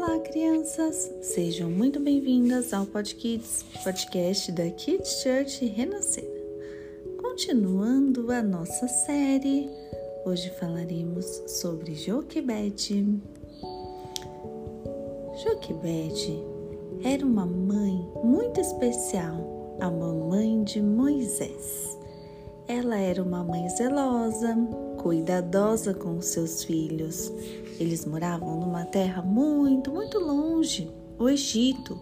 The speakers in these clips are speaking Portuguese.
Olá, crianças! Sejam muito bem-vindas ao Podkids, podcast da Kids Church Renascer. Continuando a nossa série, hoje falaremos sobre Joquebede. Joquebede era uma mãe muito especial, a mamãe de Moisés. Ela era uma mãe zelosa, cuidadosa com seus filhos. Eles moravam numa terra muito, muito longe, o Egito,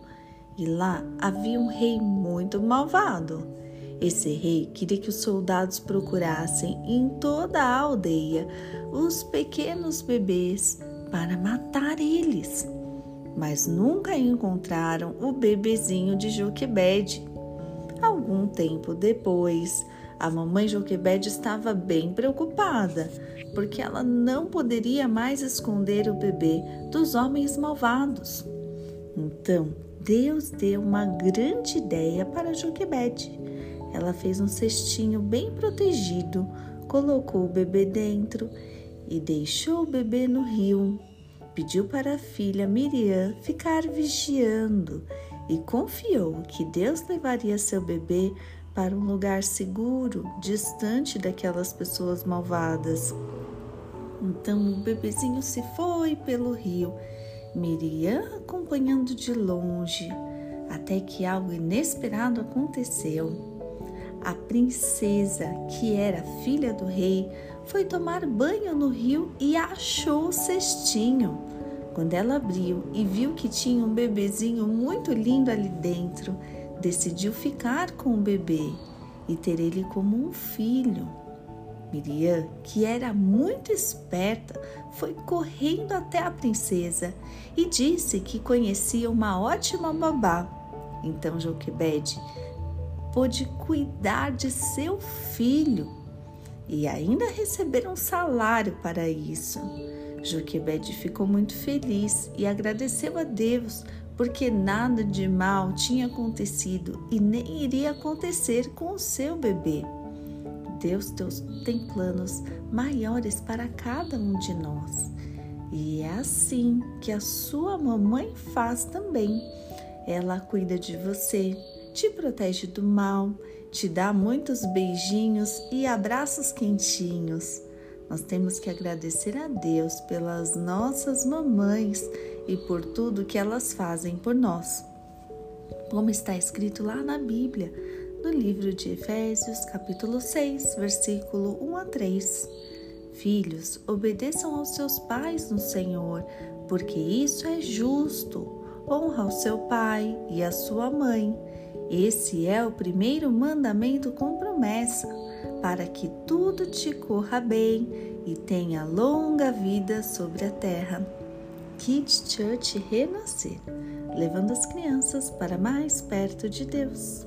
e lá havia um rei muito malvado. Esse rei queria que os soldados procurassem em toda a aldeia os pequenos bebês para matar eles. Mas nunca encontraram o bebezinho de Joquebede. Algum tempo depois, a mamãe Joquebede estava bem preocupada, porque ela não poderia mais esconder o bebê dos homens malvados. Então, Deus deu uma grande ideia para Joquebede. Ela fez um cestinho bem protegido, colocou o bebê dentro e deixou o bebê no rio. Pediu para a filha Miriam ficar vigiando e confiou que Deus levaria seu bebê para um lugar seguro, distante daquelas pessoas malvadas. Então o bebezinho se foi pelo rio, Miriam acompanhando de longe, até que algo inesperado aconteceu. A princesa, que era filha do rei, foi tomar banho no rio e achou o cestinho. Quando ela abriu e viu que tinha um bebezinho muito lindo ali dentro, decidiu ficar com o bebê e ter ele como um filho. Miriam, que era muito esperta, foi correndo até a princesa e disse que conhecia uma ótima babá. Então Joquebede pôde cuidar de seu filho e ainda receber um salário para isso. Joquebede ficou muito feliz e agradeceu a Deus porque nada de mal tinha acontecido e nem iria acontecer com o seu bebê. Deus, tem planos maiores para cada um de nós. E é assim que a sua mamãe faz também. Ela cuida de você, te protege do mal, te dá muitos beijinhos e abraços quentinhos. Nós temos que agradecer a Deus pelas nossas mamães e por tudo que elas fazem por nós. Como está escrito lá na Bíblia, no livro de Efésios, capítulo 6, versículo 1 a 3. Filhos, obedeçam aos seus pais no Senhor, porque isso é justo. Honra o seu pai e a sua mãe. Esse é o primeiro mandamento com promessa, para que tudo te corra bem e tenha longa vida sobre a terra. Kids Church Renascer, levando as crianças para mais perto de Deus.